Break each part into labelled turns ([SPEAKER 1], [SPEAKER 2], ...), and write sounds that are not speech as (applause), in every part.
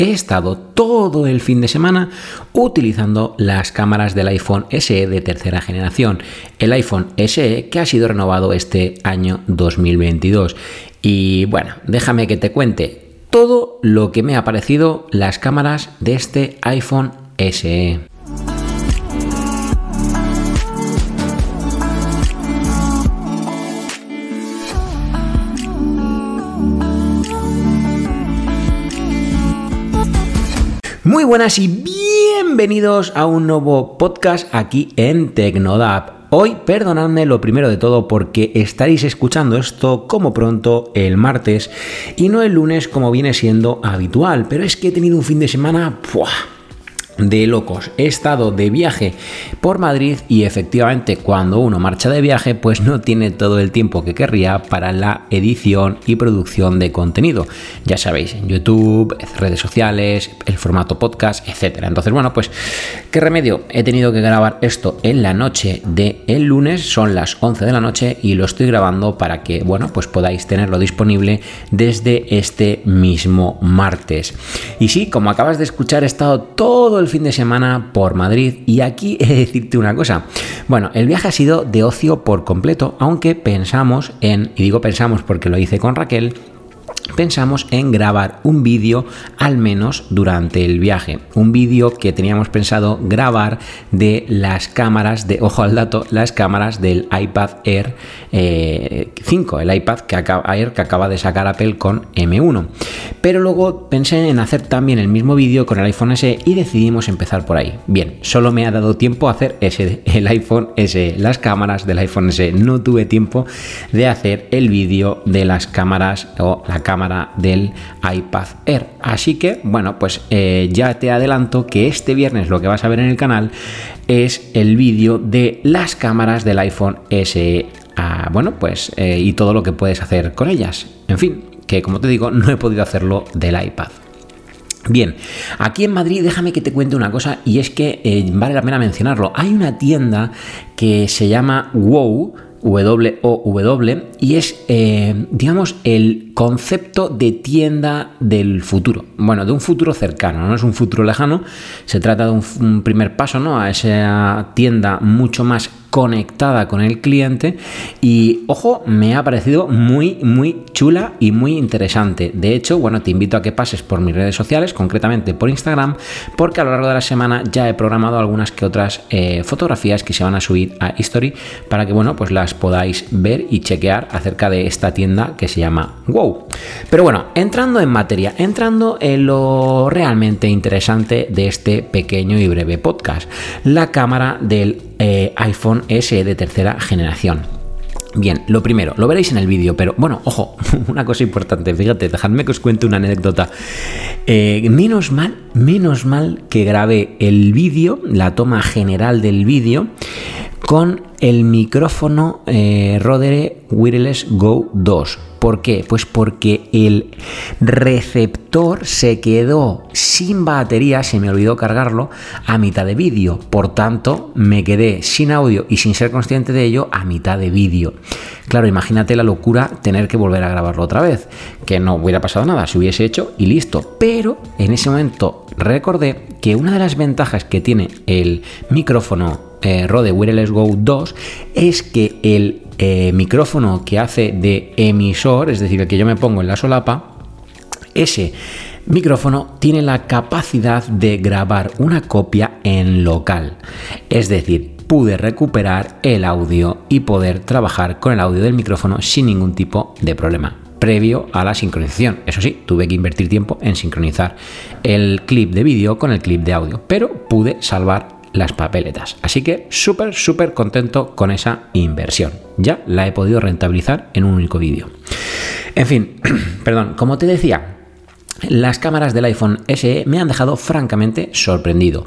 [SPEAKER 1] He estado todo el fin de semana utilizando las cámaras del iPhone SE de tercera generación, el iPhone SE que ha sido renovado este año 2022. Y bueno, déjame que te cuente todo lo que me ha parecido las cámaras de este iPhone SE. Muy buenas y bienvenidos a un nuevo podcast aquí en Tecnodap. Hoy, perdonadme lo primero de todo porque estaréis escuchando esto como pronto el martes y no el lunes como viene siendo habitual, pero es que he tenido un fin de semana de locos. He estado de viaje por Madrid y efectivamente cuando uno marcha de viaje pues no tiene todo el tiempo que querría para la edición y producción de contenido. Ya sabéis, en YouTube, redes sociales, el formato podcast, etcétera. Entonces, bueno, pues ¿qué remedio? He tenido que grabar esto en la noche de el lunes, son las 11 de la noche y lo estoy grabando para que, bueno, pues podáis tenerlo disponible desde este mismo martes. Y sí, como acabas de escuchar, he estado todo el fin de semana por Madrid y aquí he de decirte una cosa. Bueno, el viaje ha sido de ocio por completo, aunque pensamos en, y digo pensamos porque lo hice con Raquel, pensamos en grabar un vídeo al menos durante el viaje. Un vídeo que teníamos pensado grabar de las cámaras de, (laughs) ojo al dato, las cámaras del iPad Air 5, eh, el iPad que acaba, que acaba de sacar Apple con M1. Pero luego pensé en hacer también el mismo vídeo con el iPhone SE y decidimos empezar por ahí. Bien, solo me ha dado tiempo a hacer ese, el iPhone SE, las cámaras del iPhone SE. No tuve tiempo de hacer el vídeo de las cámaras o la cámara del iPad Air. Así que, bueno, pues eh, ya te adelanto que este viernes lo que vas a ver en el canal es el vídeo de las cámaras del iPhone SE. Ah, bueno, pues eh, y todo lo que puedes hacer con ellas. En fin, que como te digo, (laughs) no he podido hacerlo del iPad. Bien, aquí en Madrid déjame que te cuente una cosa y es que eh, vale la pena mencionarlo. Hay una tienda que se llama WOW, W-O-W, y es, digamos, el concepto de tienda del futuro. Bueno, de un futuro cercano, no es un futuro lejano, se trata de un, primer paso ¿no? a esa tienda mucho más conectada con el cliente y ojo me ha parecido muy muy chula y muy interesante. De hecho bueno te invito a que pases por mis redes sociales concretamente por Instagram porque a lo largo de la semana ya he programado algunas que otras eh, fotografías que se van a subir a History para que bueno pues las podáis ver y chequear acerca de esta tienda que se llama Wow. Pero bueno, entrando en materia, entrando en lo realmente interesante de este pequeño y breve podcast, la cámara del eh, iPhone SE de tercera generación. Bien, lo primero, lo veréis en el vídeo, pero bueno, ojo, (laughs) una cosa importante, fíjate, dejadme que os cuente una anécdota. Eh, menos mal, menos mal que grabé el vídeo, la toma general del vídeo, con el micrófono eh, Rode Wireless Go 2 ¿Por qué? Pues porque el receptor se quedó sin batería, se me olvidó cargarlo a mitad de vídeo. Por tanto, me quedé sin audio y sin ser consciente de ello a mitad de vídeo. Claro, imagínate la locura tener que volver a grabarlo otra vez, que no hubiera pasado nada, se hubiese hecho y listo. Pero en ese momento recordé que una de las ventajas que tiene el micrófono eh, Rode Wireless Go 2 es que el eh, micrófono que hace de emisor, es decir, el que yo me pongo en la solapa, ese micrófono tiene la capacidad de grabar una copia en local. Es decir, pude recuperar el audio y poder trabajar con el audio del micrófono sin ningún tipo de problema previo a la sincronización. Eso sí, tuve que invertir tiempo en sincronizar el clip de vídeo con el clip de audio, pero pude salvar las papeletas. Así que súper, súper contento con esa inversión. Ya la he podido rentabilizar en un único vídeo. En fin, (clears throat) perdón, como te decía, las cámaras del iPhone SE me han dejado francamente sorprendido.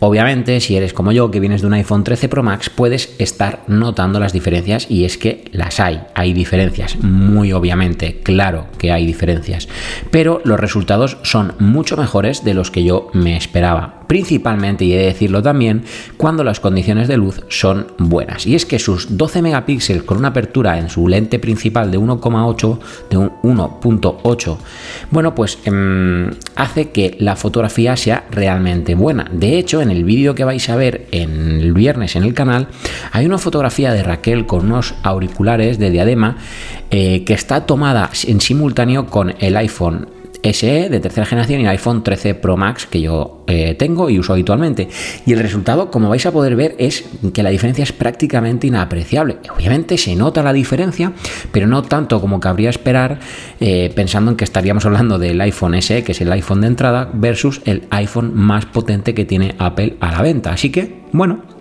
[SPEAKER 1] Obviamente, si eres como yo, que vienes de un iPhone 13 Pro Max, puedes estar notando las diferencias y es que las hay, hay diferencias, muy obviamente, claro que hay diferencias, pero los resultados son mucho mejores de los que yo me esperaba principalmente, y he de decirlo también, cuando las condiciones de luz son buenas. Y es que sus 12 megapíxeles con una apertura en su lente principal de 1,8, de un 1.8, bueno, pues em, hace que la fotografía sea realmente buena. De hecho, en el vídeo que vais a ver en el viernes en el canal, hay una fotografía de Raquel con unos auriculares de diadema eh, que está tomada en simultáneo con el iPhone SE de tercera generación y el iPhone 13 Pro Max que yo eh, tengo y uso habitualmente. Y el resultado, como vais a poder ver, es que la diferencia es prácticamente inapreciable. Obviamente se nota la diferencia, pero no tanto como cabría esperar eh, pensando en que estaríamos hablando del iPhone SE, que es el iPhone de entrada, versus el iPhone más potente que tiene Apple a la venta. Así que, bueno,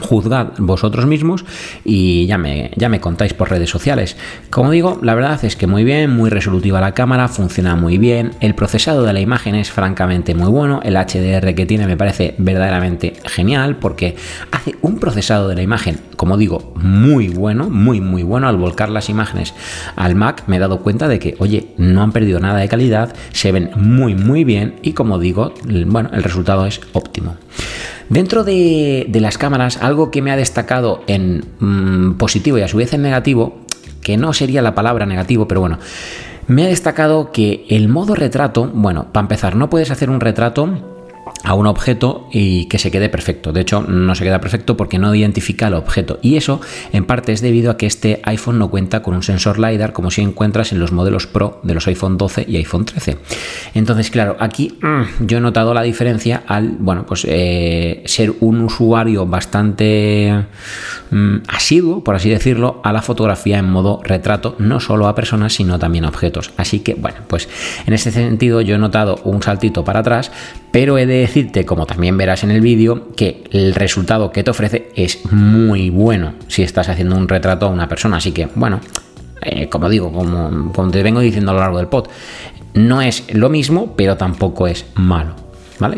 [SPEAKER 1] juzgad vosotros mismos y ya me, ya me contáis por redes sociales. Como digo, la verdad es que muy bien, muy resolutiva la cámara, funciona muy bien, el procesado de la imagen es francamente muy bueno, el HDR que tiene me parece verdaderamente genial porque hace un procesado de la imagen, como digo, muy bueno, muy muy bueno. Al volcar las imágenes al Mac me he dado cuenta de que, oye, no han perdido nada de calidad, se ven muy muy bien y como digo, bueno, el resultado es óptimo. Dentro de, las cámaras, algo que me ha destacado en mm, positivo y a su vez en negativo, que no sería la palabra negativo, pero bueno, me ha destacado que el modo retrato, bueno, para empezar, no puedes hacer un retrato a un objeto y que se quede perfecto. De hecho, no se queda perfecto porque no identifica el objeto. Y eso en parte es debido a que este iPhone no cuenta con un sensor LiDAR como si encuentras en los modelos Pro de los iPhone 12 y iPhone 13. Entonces, claro, aquí mm, yo he notado la diferencia al, bueno, pues eh, ser un usuario bastante mm, asiduo, por así decirlo, a la fotografía en modo retrato, no solo a personas, sino también a objetos. Así que, bueno, pues en ese sentido yo he notado un saltito para atrás, pero he de como también verás en el vídeo, que el resultado que te ofrece es muy bueno si estás haciendo un retrato a una persona. Así que, bueno, eh, como digo, como, como te vengo diciendo a lo largo del pod, no es lo mismo, pero tampoco es malo.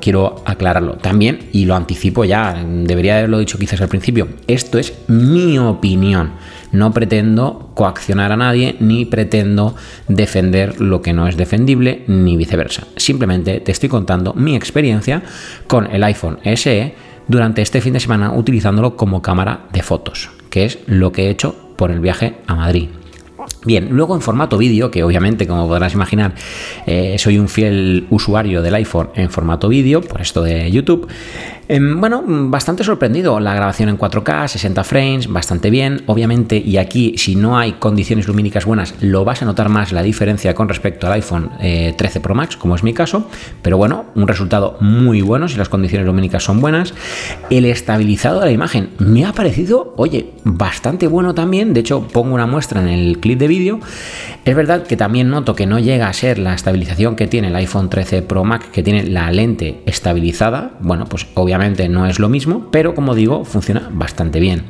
[SPEAKER 1] Quiero aclararlo también y lo anticipo ya, debería haberlo dicho quizás al principio. Esto es mi opinión. No pretendo coaccionar a nadie ni pretendo defender lo que no es defendible ni viceversa. Simplemente te estoy contando mi experiencia con el iPhone SE durante este fin de semana utilizándolo como cámara de fotos, que es lo que he hecho por el viaje a Madrid. Bien, luego en formato vídeo, que obviamente como podrás imaginar eh, soy un fiel usuario del iPhone en formato vídeo, por esto de YouTube, Em, bueno, bastante sorprendido. La grabación en 4K, 60 frames, bastante bien. Obviamente, y aquí, si no hay condiciones lumínicas buenas, lo vas a notar más la diferencia con respecto al iPhone 13 eh, Pro Max, como es mi caso. Pero bueno, un resultado muy bueno si las condiciones lumínicas son buenas. El estabilizado de la imagen me ha parecido, oye, bastante bueno también. De hecho, pongo una muestra en el clip de vídeo. Es verdad que también noto que no llega a ser la estabilización que tiene el iPhone 13 Pro Max, que tiene la lente estabilizada. Bueno, pues obviamente no es lo mismo, pero como digo, funciona bastante bien.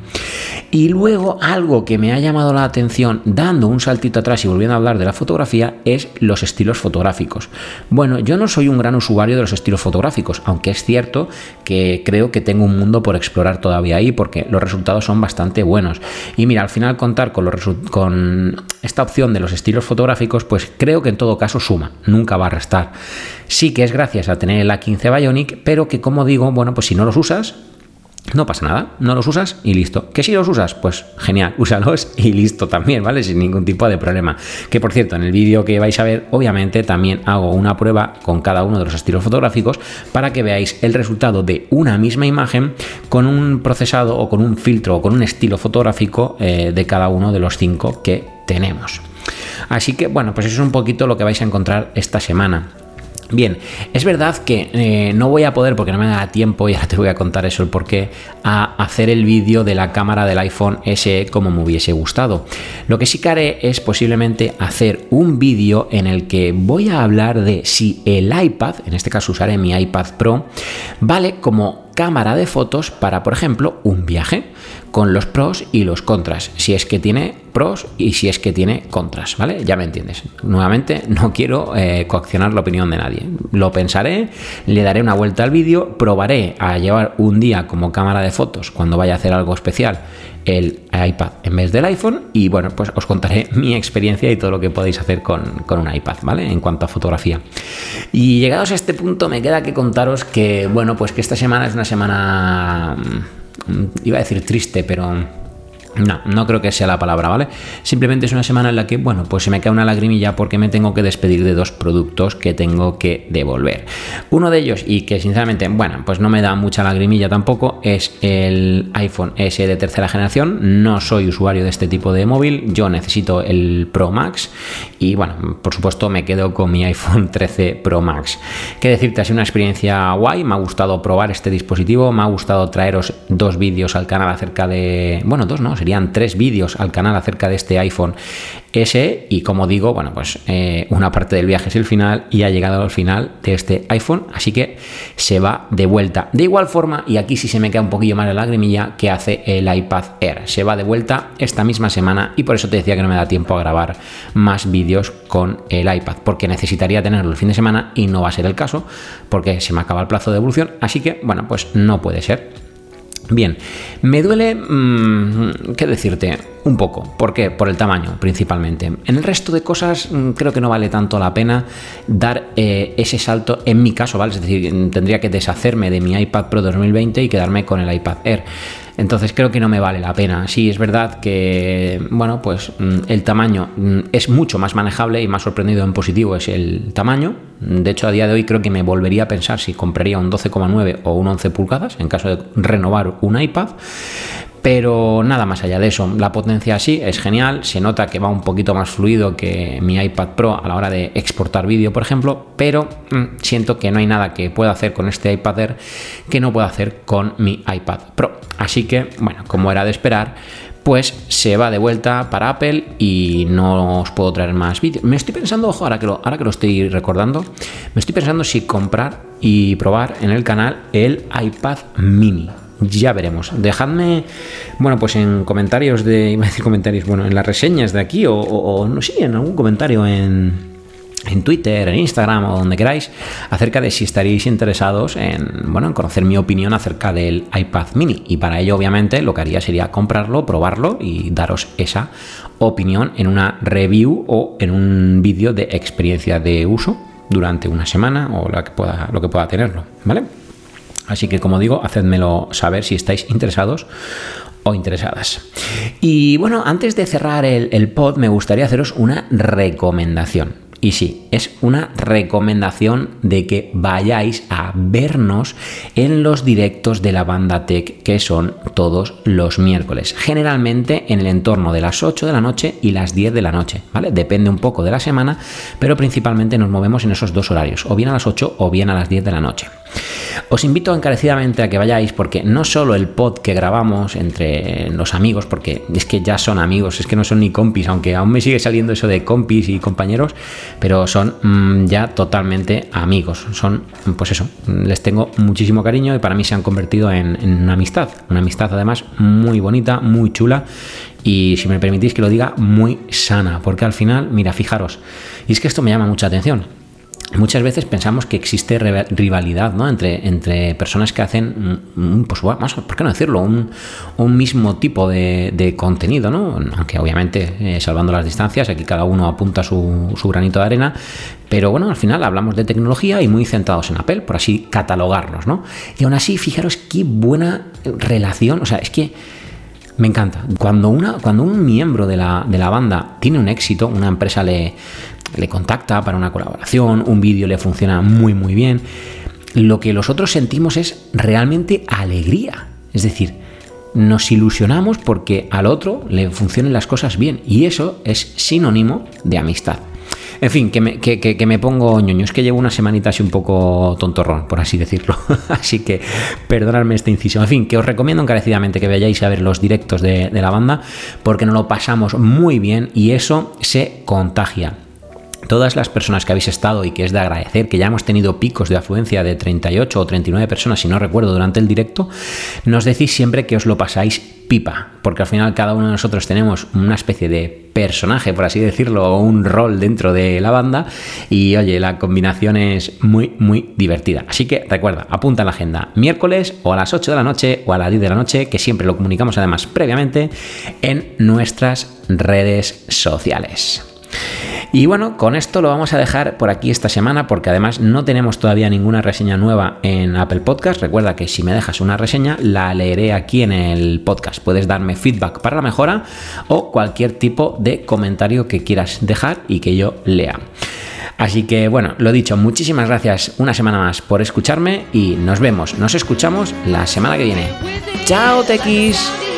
[SPEAKER 1] Y luego algo que me ha llamado la atención, dando un saltito atrás y volviendo a hablar de la fotografía, es los estilos fotográficos. Bueno, yo no soy un gran usuario de los estilos fotográficos, aunque es cierto que creo que tengo un mundo por explorar todavía ahí, porque los resultados son bastante buenos. Y mira, al final contar con, con esta opción de los estilos fotográficos, pues creo que en todo caso suma, nunca va a restar. Sí que es gracias a tener el A15 Bionic, pero que como digo, bueno, pues si no los usas, no pasa nada, no los usas y listo. ¿Que si los usas? Pues genial, (laughs) úsalos y listo también, ¿vale? Sin ningún tipo de problema. Que por cierto, en el vídeo que vais a ver, obviamente también hago una prueba con cada uno de los estilos fotográficos para que veáis el resultado de una misma imagen con un procesado o con un filtro o con un estilo fotográfico eh, de cada uno de los cinco que tenemos. Así que bueno, pues eso es un poquito lo que vais a encontrar esta semana. Bien, es verdad que eh, no voy a poder, porque no me da tiempo, (laughs) y ahora te voy a contar eso el porqué, a hacer el vídeo de la cámara del iPhone SE como me hubiese gustado. Lo que sí que haré es posiblemente hacer un vídeo en el que voy a hablar de si el iPad, en este caso usaré mi iPad Pro, vale como cámara de fotos para, por ejemplo, un viaje, con los pros y los contras, si es que tiene pros y si es que tiene contras, ¿vale? Ya me entiendes. Nuevamente, no quiero eh, coaccionar la opinión de nadie. Lo pensaré, le daré una vuelta al vídeo, probaré a llevar un día como cámara de fotos cuando vaya a hacer algo especial el iPad en vez del iPhone y bueno, pues os contaré (laughs) mi experiencia y todo lo que podéis hacer con, con un iPad, ¿vale? En cuanto a fotografía. Y llegados a este punto me queda que contaros que, bueno, pues que esta semana es una semana, mm, iba a decir triste, pero no, no creo que sea la palabra, ¿vale? Simplemente es una semana en la que, bueno, pues se me cae una lagrimilla porque me tengo que despedir de dos productos que tengo que devolver. Uno de ellos, y que sinceramente, bueno, pues no me da mucha lagrimilla tampoco, es el iPhone S de tercera generación. No soy usuario de este tipo de móvil, yo necesito el Pro Max y, bueno, por supuesto me quedo con mi iPhone (laughs) 13 Pro Max. Qué decirte, ha sido una experiencia guay, me ha gustado probar este dispositivo, me ha gustado traeros dos vídeos al canal acerca de, bueno, dos no, serían tres vídeos al canal acerca de este iPhone S y como digo, bueno, pues eh, una parte del viaje es el final y ha llegado al final de este iPhone, así que se va de vuelta. De igual forma, y aquí sí se me queda un poquillo más la lagrimilla, que hace el iPad Air. Se va de vuelta esta misma semana y por eso te decía que no me da tiempo a grabar más vídeos con el iPad, porque necesitaría tenerlo el fin de semana y no va a ser el caso, porque se me acaba el plazo de evolución, así que, bueno, pues no puede ser. Bien, me duele, mm, ¿qué decirte? Un poco. ¿Por qué? Por el tamaño, principalmente. En el resto de cosas mm, creo que no vale tanto la pena dar eh, ese salto, en mi caso, ¿vale? Es decir, tendría que deshacerme de mi iPad Pro 2020 y quedarme con el iPad Air. Entonces creo que no me vale la pena. Sí, es verdad que, bueno, pues mm, el tamaño mm, es mucho más manejable y más sorprendido en positivo es el tamaño. De hecho, a día de hoy creo que me volvería a pensar si compraría un 12,9 o un 11 pulgadas en caso de renovar un iPad. Pero nada más allá de eso, la potencia sí es genial, se nota que va un poquito más fluido que mi iPad Pro a la hora de exportar vídeo, por ejemplo, pero mm, siento que no hay nada que pueda hacer con este iPad Air que no pueda hacer con mi iPad Pro. Así que, bueno, como era de esperar, pues se va de vuelta para Apple y no os puedo traer más vídeos. Me estoy pensando, ojo, ahora que, ahora que lo estoy recordando, me estoy pensando si comprar y probar en el canal el iPad mini ya veremos. Dejadme, bueno, pues en comentarios de, (laughs) iba comentarios, bueno, en las reseñas de aquí o, no sé, en algún comentario en, en Twitter, en Instagram o donde queráis, acerca de si estaréis interesados en, bueno, en conocer mi opinión acerca del iPad mini. Y para ello, obviamente, lo que haría sería comprarlo, probarlo y daros esa opinión en una review o en un vídeo de experiencia de uso durante una semana o la que pueda, lo que pueda tenerlo, ¿vale? Así que como digo, hacedmelo saber si estáis interesados o interesadas. Y bueno, antes de cerrar el, pod, me gustaría haceros una recomendación. Y sí, es una recomendación de que vayáis a vernos en los directos de la banda Tech que son todos los miércoles. Generalmente en el entorno de las 8 de la noche y las 10 de la noche, ¿vale? Depende un poco de la semana, pero principalmente nos movemos en esos dos horarios, o bien a las 8 o bien a las 10 de la noche. Os invito encarecidamente a que vayáis porque no solo el pod que grabamos entre los amigos, porque es que ya son amigos, es que no son ni compis, aunque aún me sigue saliendo eso de compis y compañeros, pero son mm, ya totalmente amigos. Son, pues eso, les tengo muchísimo cariño y para mí se han convertido en, en una amistad. Una amistad además muy bonita, muy chula y si me permitís que lo diga, muy sana, porque al final, mira, fijaros, y es que esto me llama mucha atención muchas veces pensamos que existe rivalidad ¿no? entre, entre personas que hacen, pues, más, ¿por qué no decirlo? Un, mismo tipo de, contenido, ¿no? aunque obviamente eh, salvando las distancias, aquí cada uno apunta su, su, granito de arena, pero bueno, al final hablamos de tecnología y muy centrados en Apple, por así catalogarnos, ¿no? Y aún así, fijaros qué buena relación, o sea, es que me encanta. Cuando, una, cuando un miembro de la, de la banda tiene un éxito, una empresa le, le contacta para una colaboración, un vídeo le funciona muy muy bien, lo que los otros sentimos es realmente alegría. Es decir, nos ilusionamos porque al otro le funcionen las cosas bien y eso es sinónimo de amistad. En fin, que me, que, me pongo ñoño. Es que llevo una semanita así un poco tontorrón, por así decirlo. (laughs) así que perdonadme este inciso. En fin, que os recomiendo encarecidamente que vayáis a ver los directos de, de la banda porque nos lo pasamos muy bien y eso se contagia. Todas las personas que habéis estado y que es de agradecer, que ya hemos tenido picos de afluencia de 38 o 39 personas, si no recuerdo, durante el directo, nos decís siempre que os lo pasáis pipa, porque al final cada uno de nosotros tenemos una especie de personaje, por así decirlo, o un rol dentro de la banda y oye, la combinación es muy, muy divertida. Así que recuerda, apunta en la agenda miércoles o a las 8 de la noche o a las 10 de la noche, que siempre lo comunicamos además previamente en nuestras redes sociales. Y bueno, con esto lo vamos a dejar por aquí esta semana porque además no tenemos todavía ninguna reseña nueva en Apple Podcast. Recuerda que si me dejas una reseña la leeré aquí en el podcast. Puedes darme feedback para la mejora o cualquier tipo de comentario que quieras dejar y que yo lea. Así que bueno, lo dicho, muchísimas gracias una semana más por escucharme y nos vemos, nos escuchamos la semana que viene. ¡Chao, Tequis!